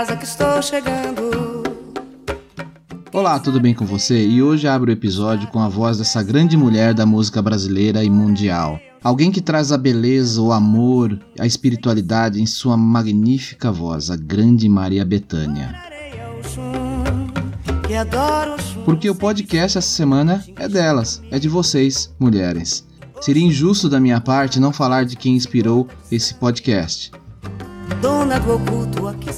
casa que estou chegando. Olá, tudo bem com você? E hoje abro o episódio com a voz dessa grande mulher da música brasileira e mundial. Alguém que traz a beleza, o amor, a espiritualidade em sua magnífica voz, a grande Maria Bethânia. Porque o podcast essa semana é delas, é de vocês, mulheres. Seria injusto da minha parte não falar de quem inspirou esse podcast.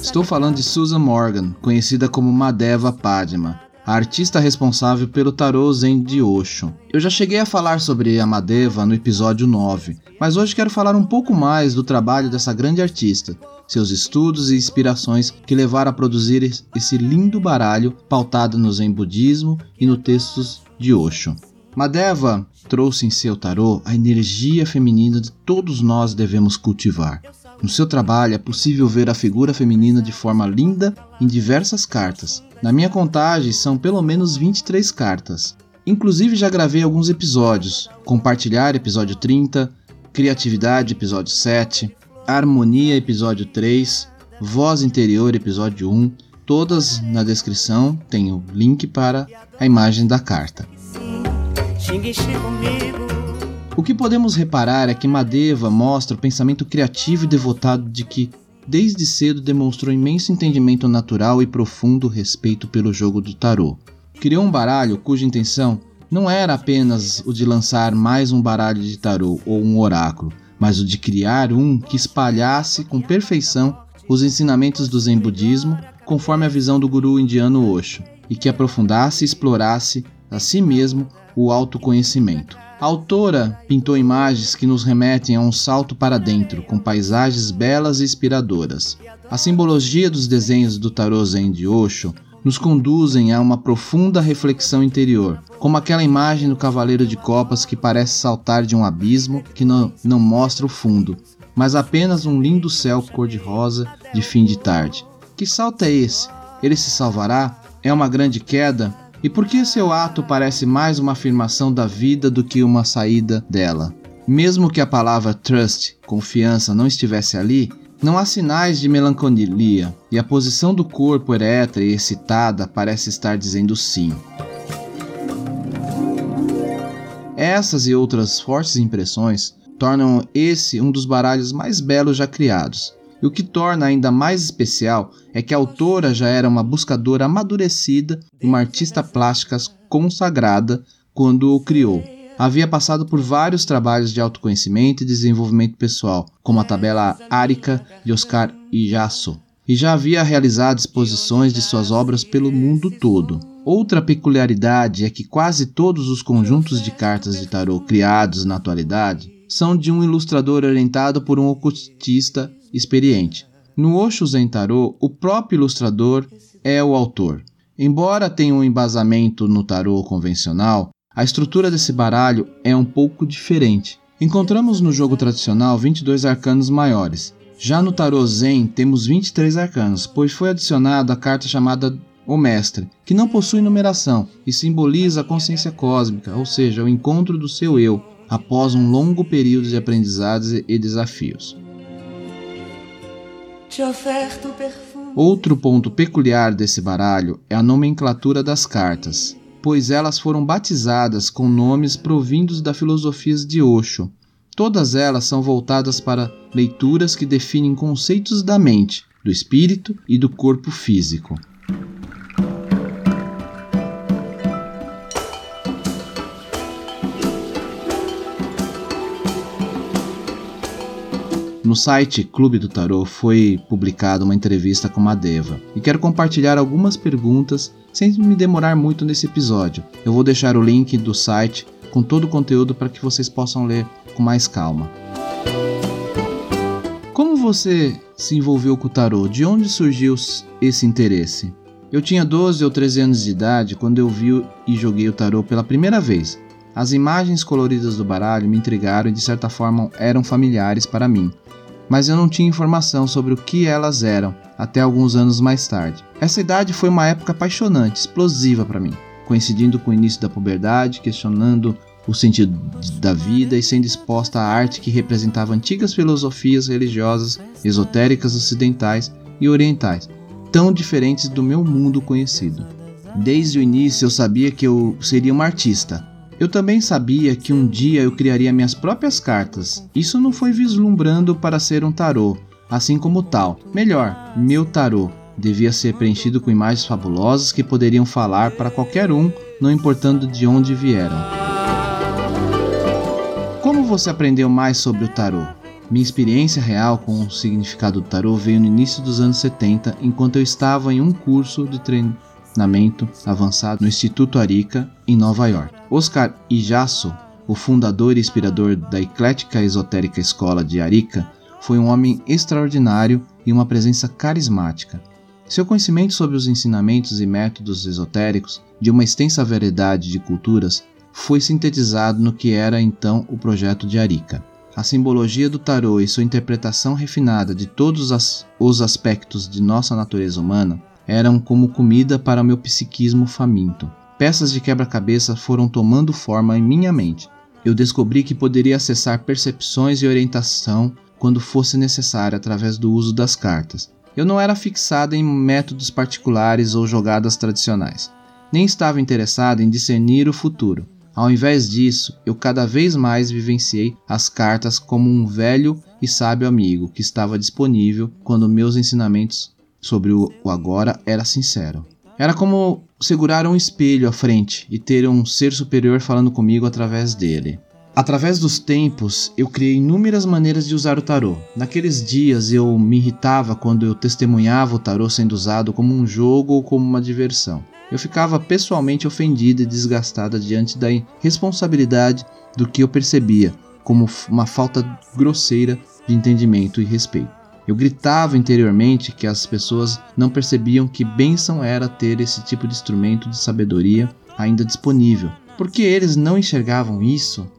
Estou falando de Susan Morgan, conhecida como Madeva Padma, a artista responsável pelo tarô Zen de Osho. Eu já cheguei a falar sobre a Madeva no episódio 9, mas hoje quero falar um pouco mais do trabalho dessa grande artista, seus estudos e inspirações que levaram a produzir esse lindo baralho pautado no Zen budismo e no textos de Osho. Madeva trouxe em seu tarô a energia feminina que todos nós devemos cultivar. No seu trabalho é possível ver a figura feminina de forma linda em diversas cartas. Na minha contagem são pelo menos 23 cartas. Inclusive já gravei alguns episódios: Compartilhar, episódio 30, Criatividade, episódio 7, Harmonia, episódio 3, Voz Interior, episódio 1. Todas na descrição tem o link para a imagem da carta. O que podemos reparar é que Madeva mostra o pensamento criativo e devotado de que, desde cedo, demonstrou imenso entendimento natural e profundo respeito pelo jogo do tarô. Criou um baralho cuja intenção não era apenas o de lançar mais um baralho de tarô ou um oráculo, mas o de criar um que espalhasse com perfeição os ensinamentos do Zen budismo conforme a visão do guru indiano Osho e que aprofundasse e explorasse a si mesmo o autoconhecimento. A autora pintou imagens que nos remetem a um salto para dentro, com paisagens belas e inspiradoras. A simbologia dos desenhos do tarô Zen de Osho nos conduzem a uma profunda reflexão interior, como aquela imagem do cavaleiro de copas que parece saltar de um abismo que não, não mostra o fundo, mas apenas um lindo céu cor-de-rosa de fim de tarde. Que salto é esse? Ele se salvará? É uma grande queda? E por que seu ato parece mais uma afirmação da vida do que uma saída dela? Mesmo que a palavra trust, confiança, não estivesse ali, não há sinais de melancolia, e a posição do corpo eretra e excitada parece estar dizendo sim. Essas e outras fortes impressões tornam esse um dos baralhos mais belos já criados, e o que torna ainda mais especial é que a autora já era uma buscadora amadurecida, uma artista plástica consagrada quando o criou. Havia passado por vários trabalhos de autoconhecimento e desenvolvimento pessoal, como a tabela Árica de Oscar Ijasso, e já havia realizado exposições de suas obras pelo mundo todo. Outra peculiaridade é que quase todos os conjuntos de cartas de tarô criados na atualidade são de um ilustrador orientado por um ocultista experiente. No Osho Zen Tarô, o próprio ilustrador é o autor. Embora tenha um embasamento no tarô convencional, a estrutura desse baralho é um pouco diferente. Encontramos no jogo tradicional 22 arcanos maiores. Já no tarô Zen temos 23 arcanos, pois foi adicionada a carta chamada O Mestre, que não possui numeração e simboliza a consciência cósmica, ou seja, o encontro do seu eu, após um longo período de aprendizados e desafios. Outro ponto peculiar desse baralho é a nomenclatura das cartas, pois elas foram batizadas com nomes provindos da filosofia de Osho. Todas elas são voltadas para leituras que definem conceitos da mente, do espírito e do corpo físico. No site Clube do Tarot foi publicada uma entrevista com Madeva e quero compartilhar algumas perguntas sem me demorar muito nesse episódio. Eu vou deixar o link do site com todo o conteúdo para que vocês possam ler com mais calma. Como você se envolveu com o tarot? De onde surgiu esse interesse? Eu tinha 12 ou 13 anos de idade quando eu vi e joguei o tarô pela primeira vez. As imagens coloridas do baralho me intrigaram e de certa forma eram familiares para mim, mas eu não tinha informação sobre o que elas eram até alguns anos mais tarde. Essa idade foi uma época apaixonante, explosiva para mim, coincidindo com o início da puberdade, questionando o sentido da vida e sendo exposta à arte que representava antigas filosofias religiosas esotéricas ocidentais e orientais, tão diferentes do meu mundo conhecido. Desde o início eu sabia que eu seria uma artista, eu também sabia que um dia eu criaria minhas próprias cartas. Isso não foi vislumbrando para ser um tarô, assim como tal. Melhor, meu tarô devia ser preenchido com imagens fabulosas que poderiam falar para qualquer um, não importando de onde vieram. Como você aprendeu mais sobre o tarô? Minha experiência real com o significado do tarô veio no início dos anos 70, enquanto eu estava em um curso de treino treinamento avançado no Instituto Arica, em Nova York. Oscar Ijasso, o fundador e inspirador da eclética esotérica escola de Arica, foi um homem extraordinário e uma presença carismática. Seu conhecimento sobre os ensinamentos e métodos esotéricos de uma extensa variedade de culturas foi sintetizado no que era então o projeto de Arica. A simbologia do tarô e sua interpretação refinada de todos os aspectos de nossa natureza humana eram como comida para meu psiquismo faminto. Peças de quebra-cabeça foram tomando forma em minha mente. Eu descobri que poderia acessar percepções e orientação quando fosse necessário através do uso das cartas. Eu não era fixado em métodos particulares ou jogadas tradicionais. Nem estava interessado em discernir o futuro. Ao invés disso, eu cada vez mais vivenciei as cartas como um velho e sábio amigo que estava disponível quando meus ensinamentos sobre o agora era sincero. Era como segurar um espelho à frente e ter um ser superior falando comigo através dele. Através dos tempos, eu criei inúmeras maneiras de usar o tarô. Naqueles dias eu me irritava quando eu testemunhava o tarô sendo usado como um jogo ou como uma diversão. Eu ficava pessoalmente ofendida e desgastada diante da responsabilidade do que eu percebia como uma falta grosseira de entendimento e respeito. Eu gritava interiormente que as pessoas não percebiam que bênção era ter esse tipo de instrumento de sabedoria ainda disponível. Porque eles não enxergavam isso?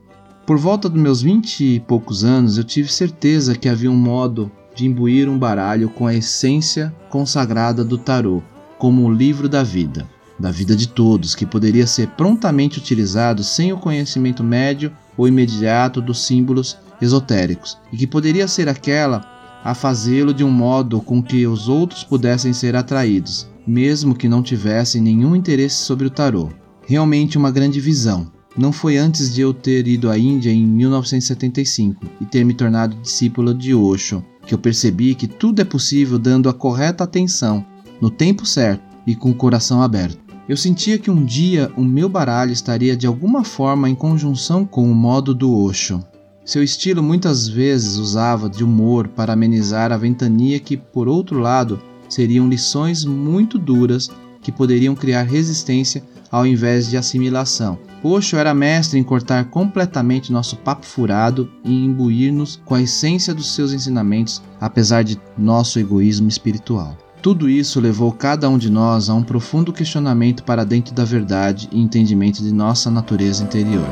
Por volta dos meus vinte e poucos anos, eu tive certeza que havia um modo de imbuir um baralho com a essência consagrada do tarô, como o livro da vida, da vida de todos, que poderia ser prontamente utilizado sem o conhecimento médio ou imediato dos símbolos esotéricos, e que poderia ser aquela a fazê-lo de um modo com que os outros pudessem ser atraídos, mesmo que não tivessem nenhum interesse sobre o tarô. Realmente uma grande visão. Não foi antes de eu ter ido à Índia em 1975 e ter me tornado discípulo de Osho que eu percebi que tudo é possível dando a correta atenção, no tempo certo e com o coração aberto. Eu sentia que um dia o meu baralho estaria de alguma forma em conjunção com o modo do Osho. Seu estilo muitas vezes usava de humor para amenizar a ventania que, por outro lado, seriam lições muito duras que poderiam criar resistência ao invés de assimilação. Osho era mestre em cortar completamente nosso papo furado e imbuir-nos com a essência dos seus ensinamentos, apesar de nosso egoísmo espiritual. Tudo isso levou cada um de nós a um profundo questionamento para dentro da verdade e entendimento de nossa natureza interior.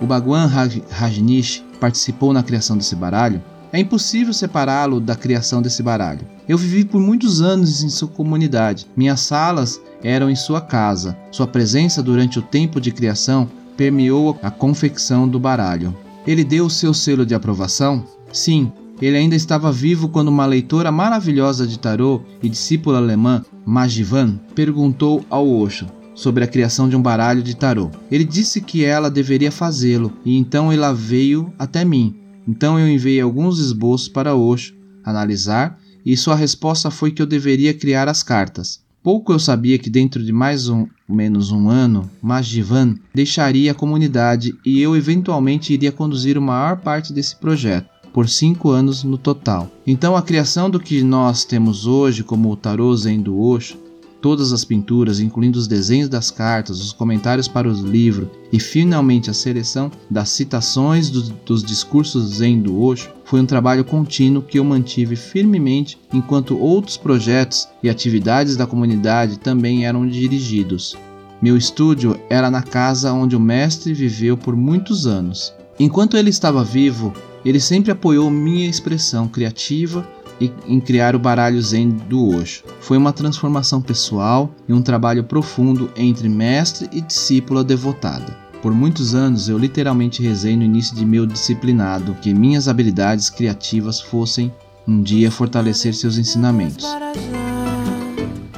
O Bhagwan Rajneesh participou na criação desse baralho, é impossível separá-lo da criação desse baralho. Eu vivi por muitos anos em sua comunidade. Minhas salas eram em sua casa. Sua presença durante o tempo de criação permeou a confecção do baralho. Ele deu o seu selo de aprovação? Sim, ele ainda estava vivo quando uma leitora maravilhosa de tarô e discípula alemã, Magivan, perguntou ao Osho sobre a criação de um baralho de tarô. Ele disse que ela deveria fazê-lo e então ela veio até mim. Então eu enviei alguns esboços para Osho analisar e sua resposta foi que eu deveria criar as cartas. Pouco eu sabia que dentro de mais ou menos um ano, Majivan deixaria a comunidade e eu eventualmente iria conduzir a maior parte desse projeto, por cinco anos no total. Então a criação do que nós temos hoje como o tarô Zen do Osho todas as pinturas, incluindo os desenhos das cartas, os comentários para os livros e finalmente a seleção das citações do, dos discursos zen do Osho, foi um trabalho contínuo que eu mantive firmemente enquanto outros projetos e atividades da comunidade também eram dirigidos. Meu estúdio era na casa onde o mestre viveu por muitos anos. Enquanto ele estava vivo, ele sempre apoiou minha expressão criativa em criar o baralho Zen do Osho. Foi uma transformação pessoal e um trabalho profundo entre mestre e discípula devotada. Por muitos anos eu literalmente rezei no início de meu disciplinado que minhas habilidades criativas fossem um dia fortalecer seus ensinamentos.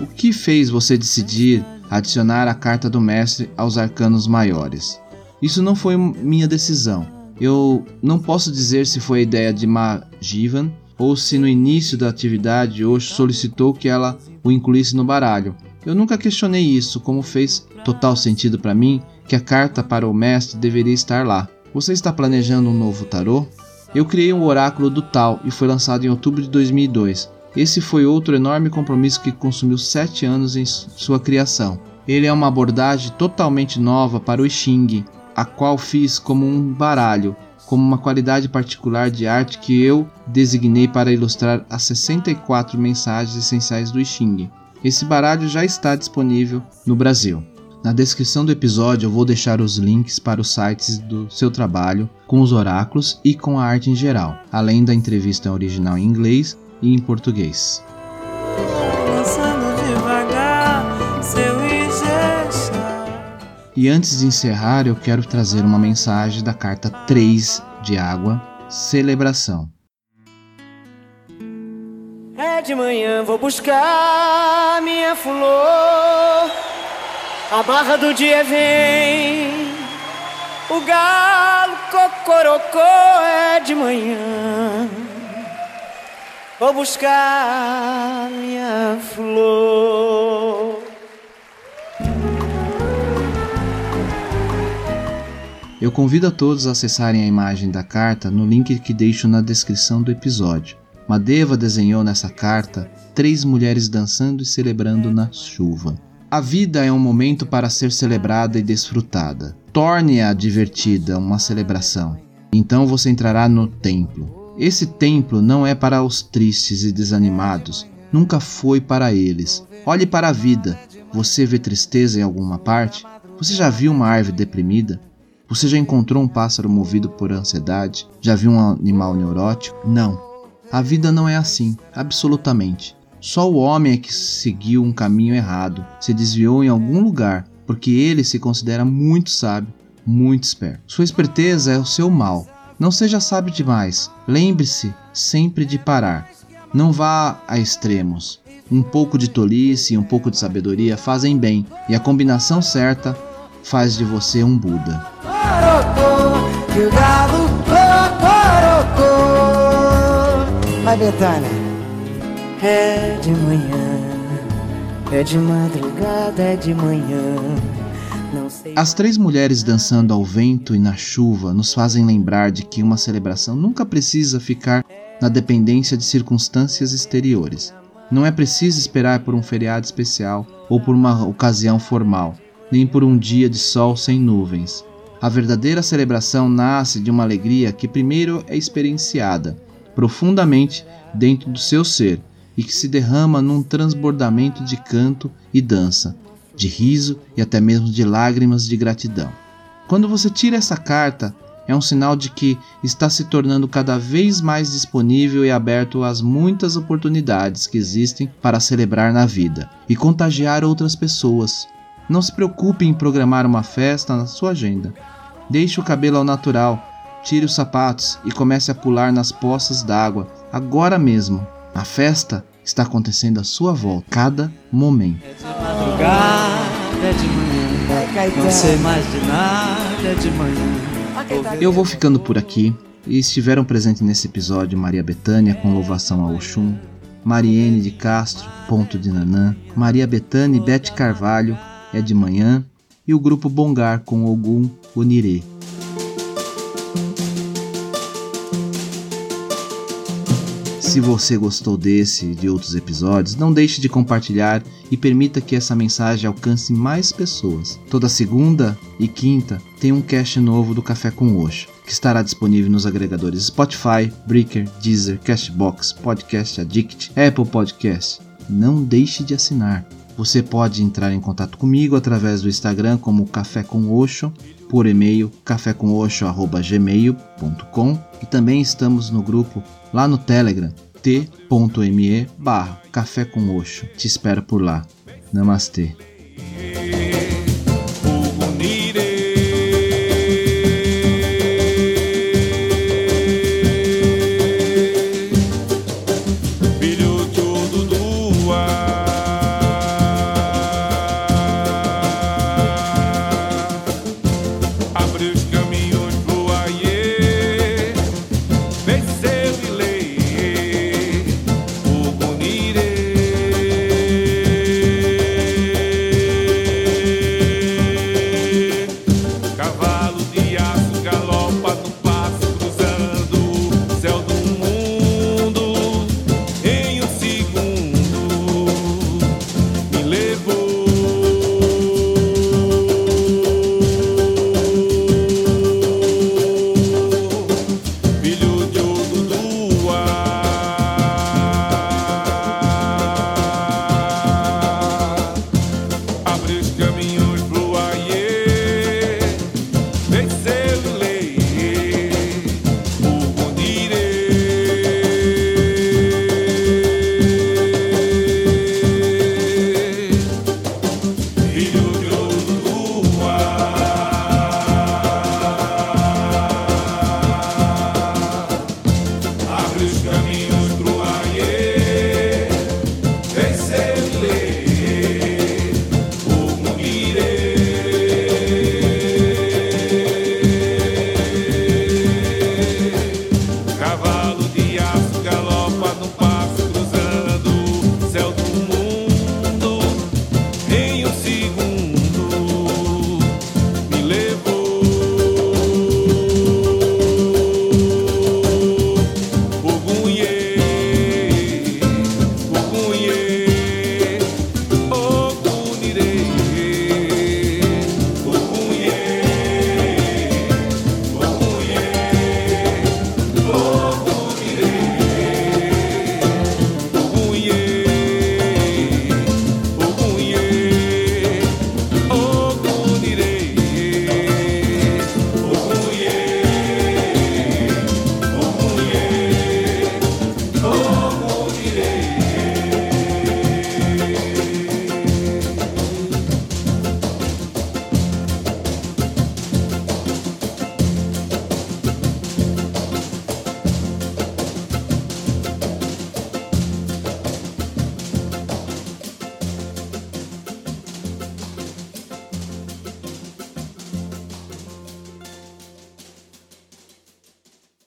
O que fez você decidir adicionar a carta do mestre aos arcanos maiores? Isso não foi minha decisão. Eu não posso dizer se foi a ideia de Majivan ou se no início da atividade Osho solicitou que ela o incluísse no baralho. Eu nunca questionei isso, como fez total sentido para mim que a carta para o mestre deveria estar lá. Você está planejando um novo tarô? Eu criei um oráculo do Tal e foi lançado em outubro de 2002. Esse foi outro enorme compromisso que consumiu sete anos em sua criação. Ele é uma abordagem totalmente nova para o I Ching, a qual fiz como um baralho como uma qualidade particular de arte que eu designei para ilustrar as 64 mensagens essenciais do I Ching. Esse baralho já está disponível no Brasil. Na descrição do episódio eu vou deixar os links para os sites do seu trabalho, com os oráculos e com a arte em geral, além da entrevista original em inglês e em português. E antes de encerrar, eu quero trazer uma mensagem da carta 3 de água, celebração. É de manhã vou buscar minha flor, a barra do dia vem, o galo cocorocô é de manhã. Vou buscar minha flor. Eu convido a todos a acessarem a imagem da carta no link que deixo na descrição do episódio. Madeva desenhou nessa carta três mulheres dançando e celebrando na chuva. A vida é um momento para ser celebrada e desfrutada. Torne-a divertida, uma celebração. Então você entrará no templo. Esse templo não é para os tristes e desanimados, nunca foi para eles. Olhe para a vida. Você vê tristeza em alguma parte? Você já viu uma árvore deprimida? Você já encontrou um pássaro movido por ansiedade? Já viu um animal neurótico? Não. A vida não é assim, absolutamente. Só o homem é que seguiu um caminho errado, se desviou em algum lugar, porque ele se considera muito sábio, muito esperto. Sua esperteza é o seu mal. Não seja sábio demais. Lembre-se sempre de parar. Não vá a extremos. Um pouco de tolice e um pouco de sabedoria fazem bem, e a combinação certa faz de você um Buda. Que o galo Mas Betânia, é de manhã, é de madrugada, é de manhã. As três mulheres dançando ao vento e na chuva nos fazem lembrar de que uma celebração nunca precisa ficar na dependência de circunstâncias exteriores. Não é preciso esperar por um feriado especial ou por uma ocasião formal nem por um dia de sol sem nuvens. A verdadeira celebração nasce de uma alegria que primeiro é experienciada profundamente dentro do seu ser e que se derrama num transbordamento de canto e dança, de riso e até mesmo de lágrimas de gratidão. Quando você tira essa carta, é um sinal de que está se tornando cada vez mais disponível e aberto às muitas oportunidades que existem para celebrar na vida e contagiar outras pessoas. Não se preocupe em programar uma festa na sua agenda. Deixe o cabelo ao natural, tire os sapatos e comece a pular nas poças d'água agora mesmo. A festa está acontecendo à sua volta, cada momento. É de madrugada, é de manhã, não sei mais de nada, é de manhã. Eu vou ficando por aqui e estiveram presentes nesse episódio Maria Betânia com louvação a Oxum, Mariene de Castro, Ponto de Nanã, Maria Betânia e Bete Carvalho, é de manhã, e o grupo Bongar com Ogum Onire. Se você gostou desse e de outros episódios, não deixe de compartilhar e permita que essa mensagem alcance mais pessoas. Toda segunda e quinta tem um cast novo do Café com Oxo, que estará disponível nos agregadores Spotify, Breaker, Deezer, Cashbox, Podcast Addict, Apple Podcast. Não deixe de assinar. Você pode entrar em contato comigo através do Instagram como Café com Oxo, por e-mail cafécomoxo@gmail.com e também estamos no grupo lá no Telegram t.me barra Café com Oxo. Te espero por lá. Namastê.